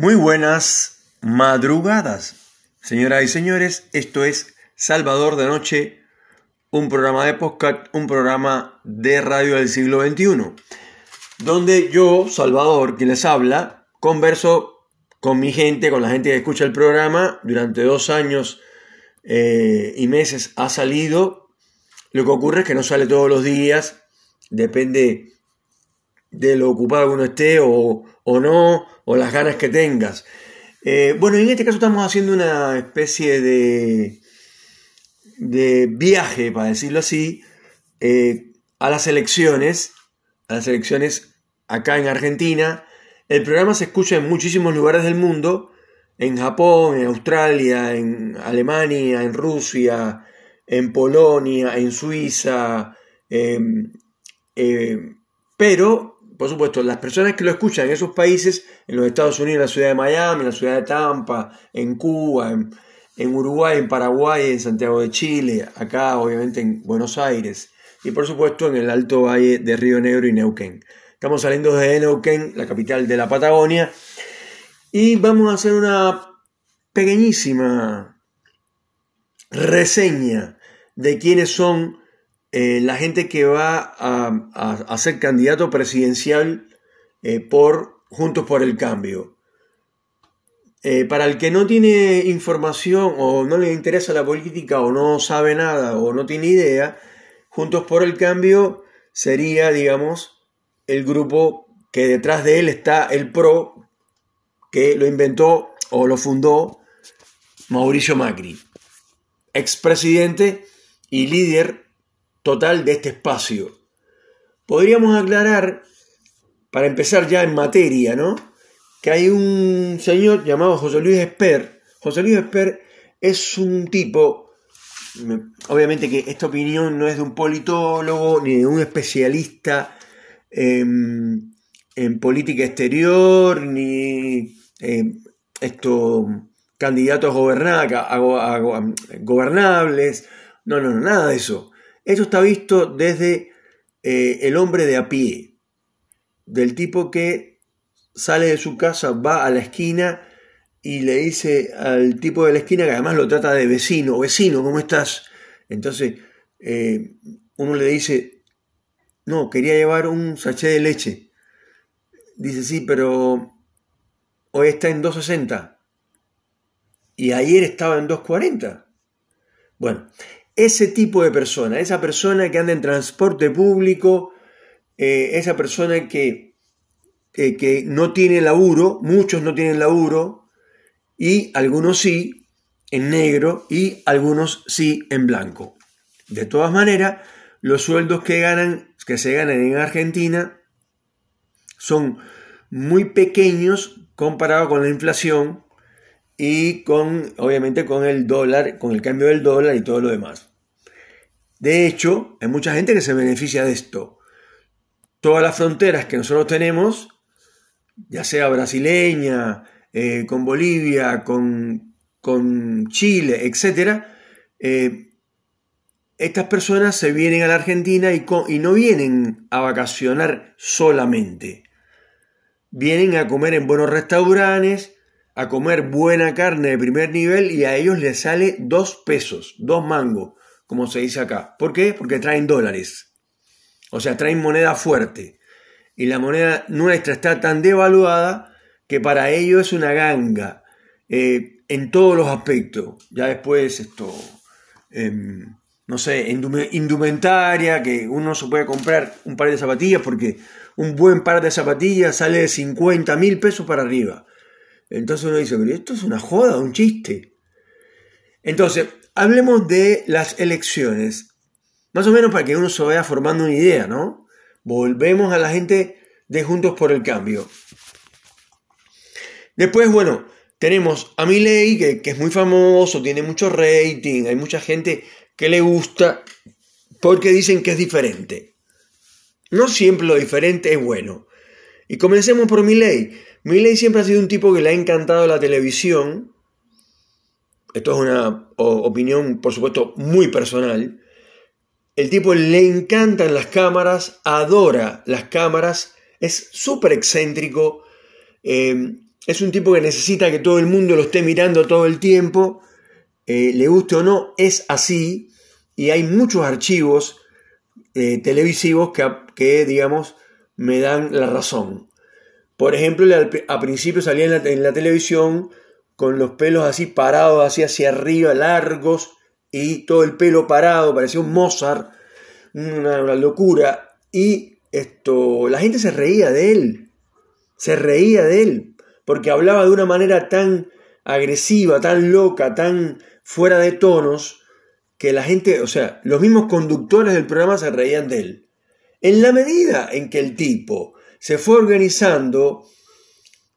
Muy buenas madrugadas, señoras y señores. Esto es Salvador de Noche, un programa de podcast, un programa de radio del siglo XXI, donde yo, Salvador, quien les habla, converso con mi gente, con la gente que escucha el programa. Durante dos años eh, y meses ha salido. Lo que ocurre es que no sale todos los días, depende de lo ocupado que uno esté o, o no, o las ganas que tengas. Eh, bueno, en este caso estamos haciendo una especie de, de viaje, para decirlo así, eh, a las elecciones, a las elecciones acá en Argentina. El programa se escucha en muchísimos lugares del mundo, en Japón, en Australia, en Alemania, en Rusia, en Polonia, en Suiza, em, eh, pero por supuesto, las personas que lo escuchan en esos países, en los Estados Unidos, en la ciudad de Miami, en la ciudad de Tampa, en Cuba, en, Uruguay, en Paraguay, en Santiago de Chile, acá obviamente en Buenos Aires y por supuesto en el Alto Valle de Río Negro y Neuquén. Estamos saliendo de Neuquén, la capital de la Patagonia, y vamos a hacer una pequeñísima reseña de quiénes son eh, la gente que va a, ser candidato presidencial eh, por Juntos por el Cambio. Eh, para el que no tiene información o no le interesa la política o no sabe nada o no tiene idea, Juntos por el Cambio sería, digamos, el grupo que detrás de él está el PRO, que lo inventó o lo fundó Mauricio Macri, expresidente y líder total de este espacio. Podríamos aclarar, para empezar ya en materia, ¿no? Que hay un señor llamado José Luis Esper. José Luis Esper es un tipo, obviamente que esta opinión no es de un politólogo ni de un especialista en, política exterior, ni esto, candidatos gobernables. No, no, no, nada de eso. Esto está visto desde eh, el hombre de a pie, del tipo que sale de su casa, va a la esquina y le dice al tipo de la esquina que además lo trata de vecino, vecino, ¿cómo estás? Entonces eh, uno le dice, no, quería llevar un sachet de leche. Dice, sí, pero hoy está en 2.60 y ayer estaba en 2.40. Bueno, ese tipo de persona, esa persona que anda en transporte público, eh, esa persona que, que no tiene laburo, muchos no tienen laburo, y algunos sí en negro y algunos sí en blanco. De todas maneras, los sueldos que ganan, que se ganan en Argentina, son muy pequeños comparado con la inflación y con, obviamente, con el dólar, con el cambio del dólar y todo lo demás. De hecho, hay mucha gente que se beneficia de esto. Todas las fronteras que nosotros tenemos, ya sea brasileña, eh, con Bolivia, con, Chile, etc., eh, estas personas se vienen a la Argentina y, y no vienen a vacacionar solamente. Vienen a comer en buenos restaurantes, a comer buena carne de primer nivel y a ellos les sale dos pesos, dos mangos como se dice acá. ¿Por qué? Porque traen dólares. O sea, traen moneda fuerte. Y la moneda nuestra está tan devaluada que para ellos es una ganga eh, en todos los aspectos. Ya después esto, em, no sé, indumentaria, que uno se puede comprar un par de zapatillas porque un buen par de zapatillas sale de 50 mil pesos para arriba. Entonces uno dice, pero esto es una joda, un chiste. Entonces, Hablemos de las elecciones, más o menos para que uno se vaya formando una idea, ¿no? Volvemos a la gente de Juntos por el Cambio. Después, bueno, tenemos a Milei, que, es muy famoso, tiene mucho rating, hay mucha gente que le gusta porque dicen que es diferente. No siempre lo diferente es bueno. Y comencemos por Milei. Milei siempre ha sido un tipo que le ha encantado la televisión, esto es una opinión, por supuesto, muy personal. El tipo le encantan las cámaras, adora las cámaras, es súper excéntrico, eh, es un tipo que necesita que todo el mundo lo esté mirando todo el tiempo, eh, le guste o no, es así, y hay muchos archivos eh, televisivos que, que, digamos, me dan la razón. Por ejemplo, a principio salía en la televisión con los pelos así parados, así hacia arriba, largos, y todo el pelo parado, parecía un Mozart, una, locura, y esto, la gente se reía de él, se reía de él, porque hablaba de una manera tan agresiva, tan loca, tan fuera de tonos, que la gente, o sea, los mismos conductores del programa se reían de él. En la medida en que el tipo se fue organizando,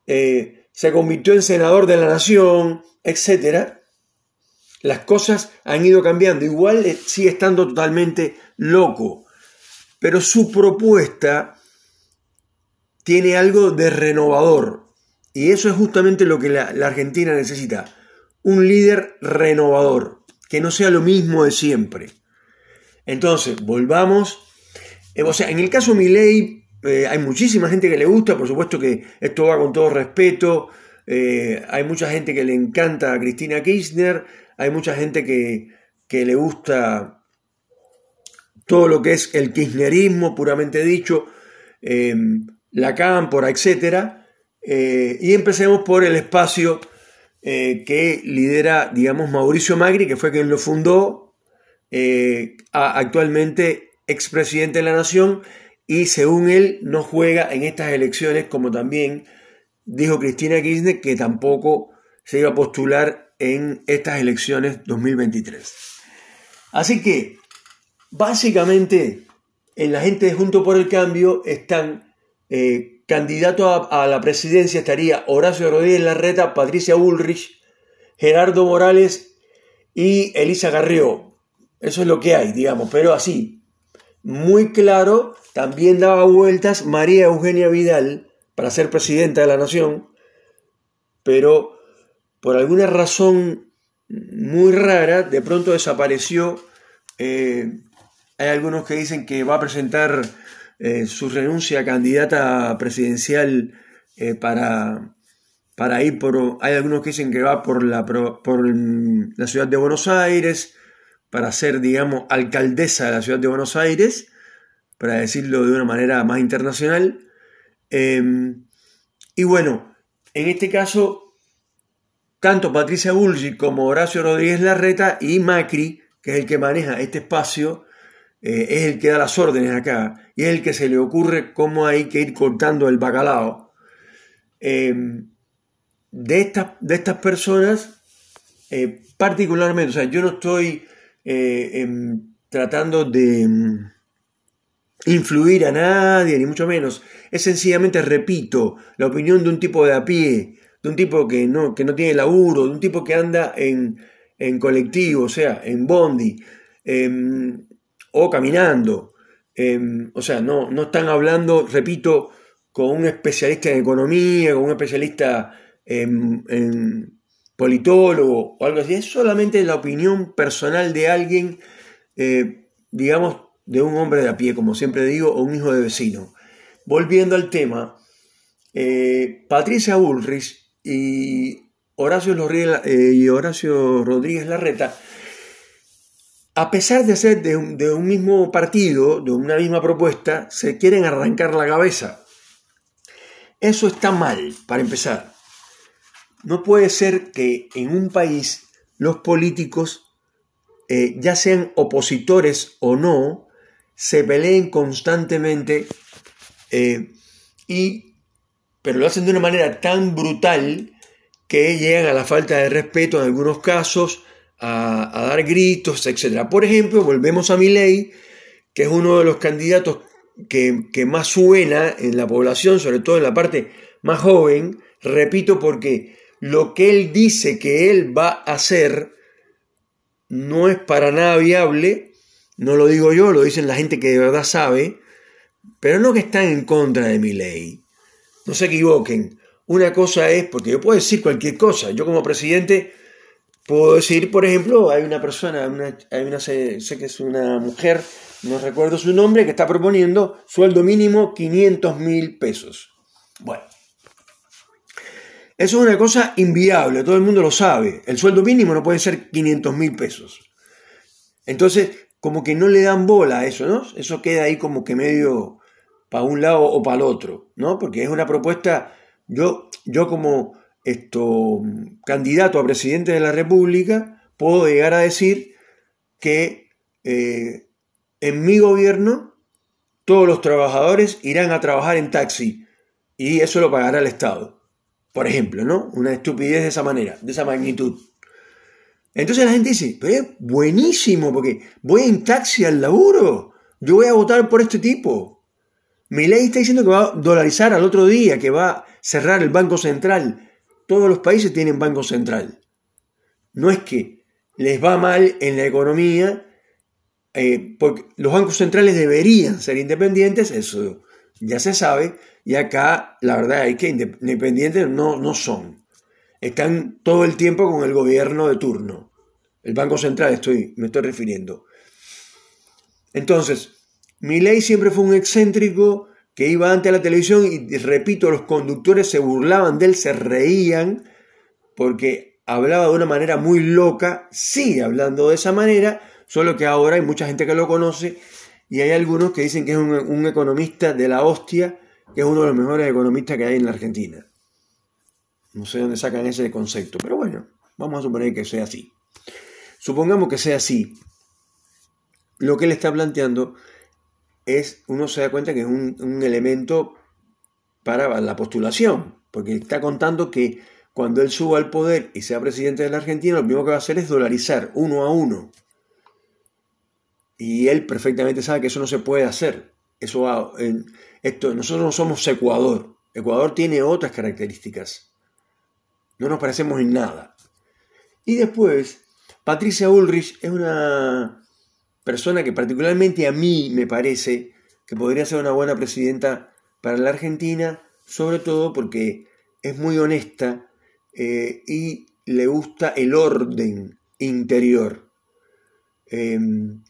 eh, se convirtió en senador de la nación, etc., las cosas han ido cambiando. Igual eh, sigue estando totalmente loco. Pero su propuesta tiene algo de renovador. Y eso es justamente lo que la, Argentina necesita. Un líder renovador. Que no sea lo mismo de siempre. Entonces, volvamos. Eh, o sea, en el caso de Milei eh, hay muchísima gente que le gusta. Por supuesto que esto va con todo respeto. hay mucha gente que le encanta a Cristina Kirchner hay mucha gente que, le gusta todo lo que es el kirchnerismo, puramente dicho, eh, la cámpora, etc. Eh, y empecemos por el espacio eh, que lidera, digamos, Mauricio Magri, que fue quien lo fundó, actualmente expresidente de la Nación, y según él no juega en estas elecciones, como también dijo Cristina Kirchner, que tampoco se iba a postular en estas elecciones 2023. Así que, básicamente, en la gente de Junto por el Cambio están eh, candidatos a, la presidencia, estaría Horacio Rodríguez Larreta, Patricia Bullrich, Gerardo Morales y Elisa Garrió. Eso es lo que hay, digamos, pero así, muy claro, también daba vueltas María Eugenia Vidal para ser presidenta de la Nación, pero por alguna razón muy rara, de pronto desapareció. Eh, hay algunos que dicen que va a presentar eh, su renuncia a candidata presidencial eh, para, para ir por... Hay algunos que dicen que va por la, por la ciudad de Buenos Aires, para ser, digamos, alcaldesa de la ciudad de Buenos Aires, para decirlo de una manera más internacional. y bueno, en este caso tanto Patricia Bullrich como Horacio Rodríguez Larreta y Macri, que es el que maneja este espacio, eh, es el que da las órdenes acá y es el que se le ocurre cómo hay que ir cortando el bacalao. Em, de, estas, de estas personas, eh, particularmente, o sea, yo no estoy eh, em, tratando de em, influir a nadie, ni mucho menos. Es sencillamente, repito, la opinión de un tipo de a pie, de un tipo que no, que no tiene laburo, de un tipo que anda en, colectivo, o sea, en bondi, em, o caminando. Em, o sea, no, no están hablando, repito, con un especialista en economía, con un especialista en, politólogo o algo así. Es solamente la opinión personal de alguien, eh, digamos, de un hombre de a pie, como siempre digo, o un hijo de vecino. Volviendo al tema, eh, Patricia Bullrich y Horacio, eh, y Horacio Rodríguez Larreta, a pesar de ser de un, mismo partido, de una misma propuesta, se quieren arrancar la cabeza. Eso está mal, para empezar. No puede ser que en un país los políticos, eh, ya sean opositores o no, se peleen constantemente eh, y pero lo hacen de una manera tan brutal que llegan a la falta de respeto en algunos casos, a, dar gritos, etc. Por ejemplo, volvemos a Milei, que es uno de los candidatos que, que más suena en la población, sobre todo en la parte más joven, repito, porque lo que él dice que él va a hacer no es para nada viable, no lo digo yo, lo dicen la gente que de verdad sabe, pero no que están en contra de mi ley. No se equivoquen. Una cosa es, porque yo puedo decir cualquier cosa. Yo como presidente puedo decir, por ejemplo, hay una persona, hay una, sé, que es una mujer, no recuerdo su nombre, que está proponiendo sueldo mínimo 500 mil pesos. Bueno. Eso es una cosa inviable, todo el mundo lo sabe. El sueldo mínimo no puede ser 500 mil pesos. Entonces, como que no le dan bola a eso, ¿no? Eso queda ahí como que medio para un lado o para el otro, ¿no? Porque es una propuesta, yo, yo como esto, candidato a presidente de la República, puedo llegar a decir que eh, en mi gobierno todos los trabajadores irán a trabajar en taxi y eso lo pagará el Estado. Por ejemplo, ¿no? Una estupidez de esa manera, de esa magnitud. Entonces la gente dice, pero es buenísimo porque voy en taxi al laburo, yo voy a votar por este tipo. Mi ley está diciendo que va a dolarizar al otro día, que va a cerrar el Banco Central. Todos los países tienen Banco Central. No es que les va mal en la economía, eh, porque los bancos centrales deberían ser independientes, eso ya se sabe, y acá la verdad es que independientes no, no son. Están todo el tiempo con el gobierno de turno. El Banco Central estoy, me estoy refiriendo. Entonces, mi ley siempre fue un excéntrico que iba ante la televisión y, repito, los conductores se burlaban de él, se reían, porque hablaba de una manera muy loca, sigue hablando de esa manera, solo que ahora hay mucha gente que lo conoce y hay algunos que dicen que es un economista de la hostia, que es uno de los mejores economistas que hay en la Argentina. No sé dónde sacan ese concepto, pero bueno, vamos a suponer que sea así. Supongamos que sea así. Lo que él está planteando es, uno se da cuenta que es un, elemento para la postulación, porque está contando que cuando él suba al poder y sea presidente de la Argentina, lo primero que va a hacer es dolarizar uno a uno. Y él perfectamente sabe que eso no se puede hacer. Eso esto, nosotros no somos Ecuador. Ecuador tiene otras características. No nos parecemos en nada. Y después, Patricia Ulrich es una persona que particularmente a mí me parece que podría ser una buena presidenta para la Argentina, sobre todo porque es muy honesta eh, y le gusta el orden interior. Em,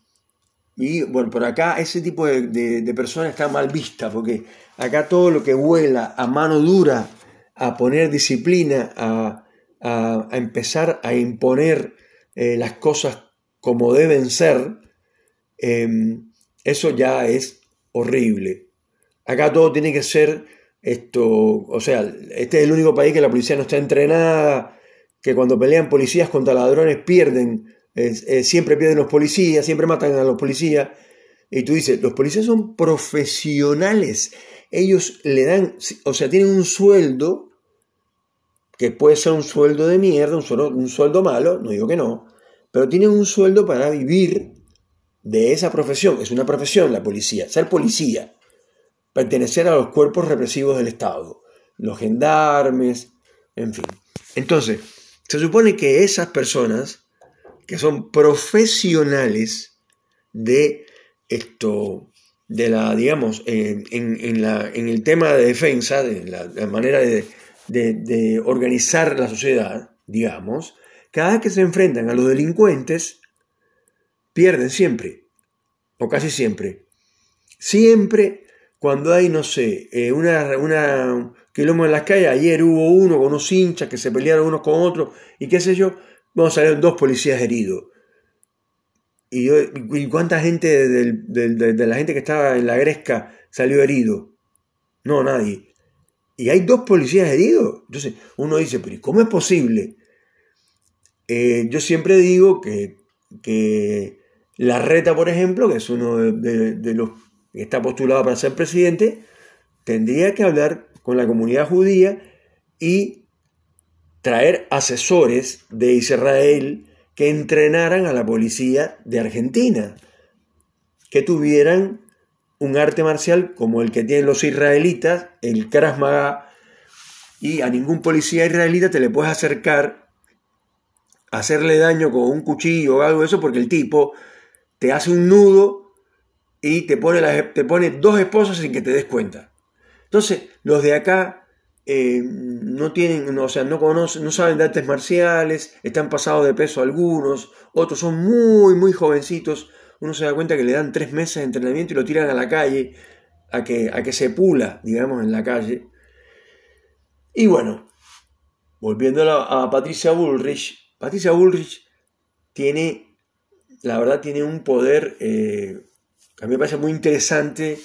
y bueno, por acá ese tipo de, de personas está mal vista, porque acá todo lo que vuela a mano dura a poner disciplina, a, empezar a imponer eh, las cosas como deben ser, em, eso ya es horrible. Acá todo tiene que ser esto, o sea, este es el único país que la policía no está entrenada, que cuando pelean policías contra ladrones pierden, siempre pierden los policías, siempre matan a los policías. Y tú dices, los policías son profesionales, ellos le dan, o sea, tienen un sueldo que puede ser un sueldo de mierda, un sueldo, malo, no digo que no, pero tienen un sueldo para vivir de esa profesión. Es una profesión la policía, ser policía, pertenecer a los cuerpos represivos del Estado, los gendarmes, en fin. Entonces, se supone que esas personas que son profesionales de esto, de la, digamos, en, la, en el tema de defensa, de la manera de, de, organizar la sociedad, digamos, cada vez que se enfrentan a los delincuentes, pierden siempre, o casi siempre. Siempre cuando hay, no sé, eh, una, una quilombo en las calles, ayer hubo uno con unos hinchas que se pelearon unos con otros, y qué sé yo, vamos a ver dos policías heridos. ¿Y, y cuánta gente de, de, la gente que estaba en la gresca salió herido? No, nadie y hay dos policías heridos. Entonces uno dice, pero ¿cómo es posible? Eh, yo siempre digo que, que la reta, por ejemplo, que es uno de, los que está postulado para ser presidente, tendría que hablar con la comunidad judía y traer asesores de Israel que entrenaran a la policía de Argentina, que tuvieran un arte marcial como el que tienen los israelitas, el Krav Maga, y a ningún policía israelita te le puedes acercar, hacerle daño con un cuchillo o algo de eso, porque el tipo te hace un nudo y te pone, te pone dos esposas sin que te des cuenta. Entonces, los de acá eh, no tienen, o sea, no conocen, no saben de artes marciales, están pasados de peso algunos, otros son muy, muy jovencitos, uno se da cuenta que le dan tres meses de entrenamiento y lo tiran a la calle, a que, a que se pula, digamos, en la calle. Y bueno, volviendo a, Patricia Bullrich, Patricia Bullrich tiene, la verdad, tiene un poder eh, a mí me parece muy interesante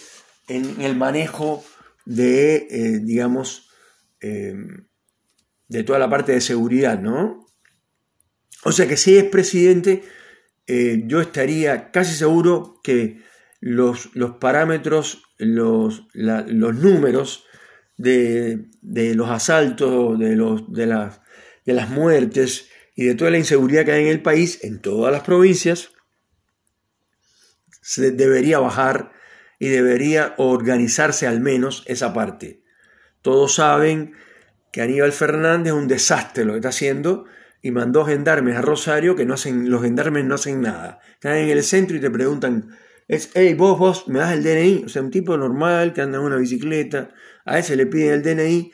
en el manejo de, eh, digamos, em, de toda la parte de seguridad, ¿no? O sea que si es presidente, eh, yo estaría casi seguro que los, los parámetros, los, los números de, los asaltos, de, los, de, las, de las muertes y de toda la inseguridad que hay en el país, en todas las provincias, se debería bajar y debería organizarse al menos esa parte. Todos saben que Aníbal Fernández es un desastre lo que está haciendo y mandó gendarmes a Rosario que no hacen, los gendarmes no hacen nada. Están en el centro y te preguntan, es, hey, vos, vos, me das el DNI. O sea, un tipo normal que anda en una bicicleta, a ese le piden el DNI.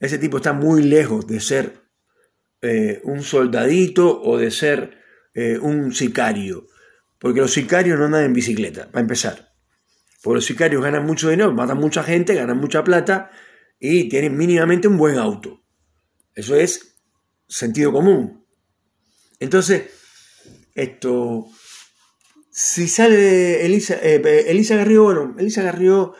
Ese tipo está muy lejos de ser eh, un soldadito o de ser eh, un sicario. Porque los sicarios no andan en bicicleta, para empezar. Porque los sicarios ganan mucho dinero, matan mucha gente, ganan mucha plata y tienen mínimamente un buen auto. Eso es sentido común. Entonces, esto, si sale Elisa, eh, Elisa Garrió, bueno, Elisa Garrió,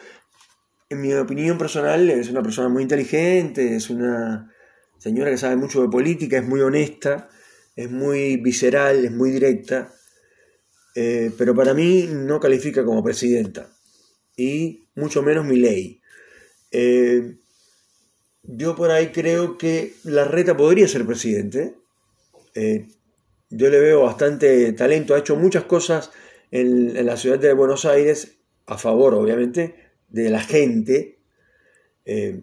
en mi opinión personal, es una persona muy inteligente, es una señora que sabe mucho de política, es muy honesta, es muy visceral, es muy directa, eh, pero para mí no califica como presidenta y mucho menos mi ley. Eh, yo por ahí creo que la reta podría ser presidente. Eh, yo le veo bastante talento, ha hecho muchas cosas en, la ciudad de Buenos Aires, a favor obviamente de la gente. Eh,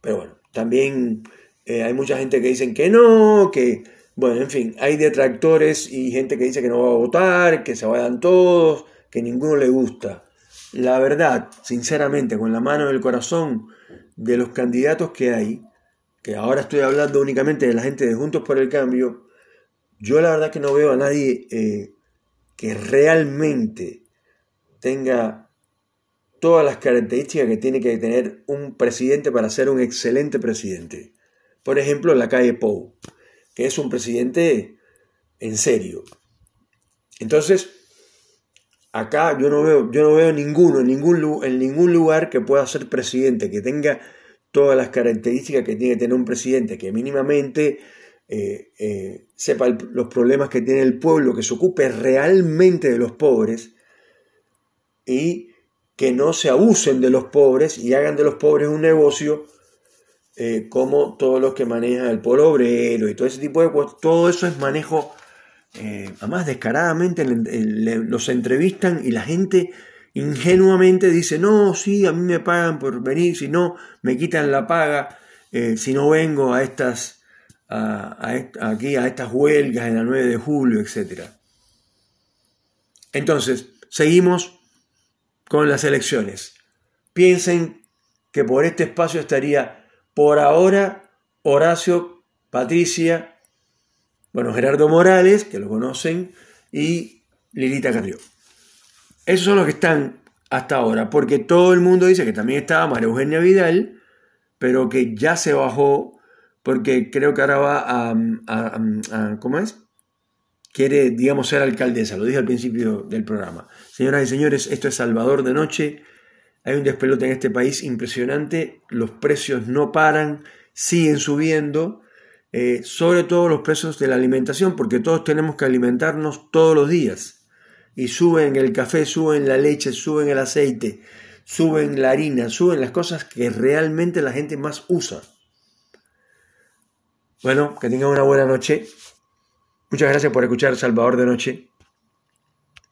pero bueno, también hay mucha gente que dicen que no, que, bueno, en fin, hay detractores y gente que dice que no va a votar, que se vayan todos, que ninguno le gusta la verdad, sinceramente, con la mano en el corazón, de los candidatos que hay, que ahora estoy hablando únicamente de la gente de Juntos por el Cambio, yo la verdad que no veo a nadie eh, que realmente tenga todas las características que tiene que tener un presidente para ser un excelente presidente. Por ejemplo, la calle Pou, que es un presidente en serio. Entonces, Acá yo no veo, yo no veo ninguno, en ningún, en ningún lugar que pueda ser presidente, que tenga todas las características que tiene que tener un presidente, que mínimamente eh, eh, sepa los problemas que tiene el pueblo, que se ocupe realmente de los pobres y que no se abusen de los pobres y hagan de los pobres un negocio eh, como todos los que manejan el pueblo obrero y todo ese tipo de cosas. Todo eso es manejo eh, además descaradamente los entrevistan y la gente ingenuamente dice, no, sí, a mí me pagan por venir, si no, me quitan la paga, eh, si no vengo a estas, aquí a estas huelgas en la 9 de julio, etc. Entonces, seguimos con las elecciones. Piensen que por este espacio estaría por ahora Horacio, Patricia bueno, Gerardo Morales, que lo conocen, y Lilita Carrió. Esos son los que están hasta ahora, porque todo el mundo dice que también estaba María Eugenia Vidal, pero que ya se bajó, porque creo que ahora va a, ¿cómo es? Quiere, digamos, ser alcaldesa, lo dije al principio del programa. Señoras y señores, esto es Salvador de Noche. Hay un despelote en este país impresionante, los precios no paran, siguen subiendo eh, sobre todo los precios de la alimentación, porque todos tenemos que alimentarnos todos los días. Y suben el café, suben la leche, suben el aceite, suben la harina, suben las cosas que realmente la gente más usa. Bueno, que tengan una buena noche. Muchas gracias por escuchar Salvador de Noche.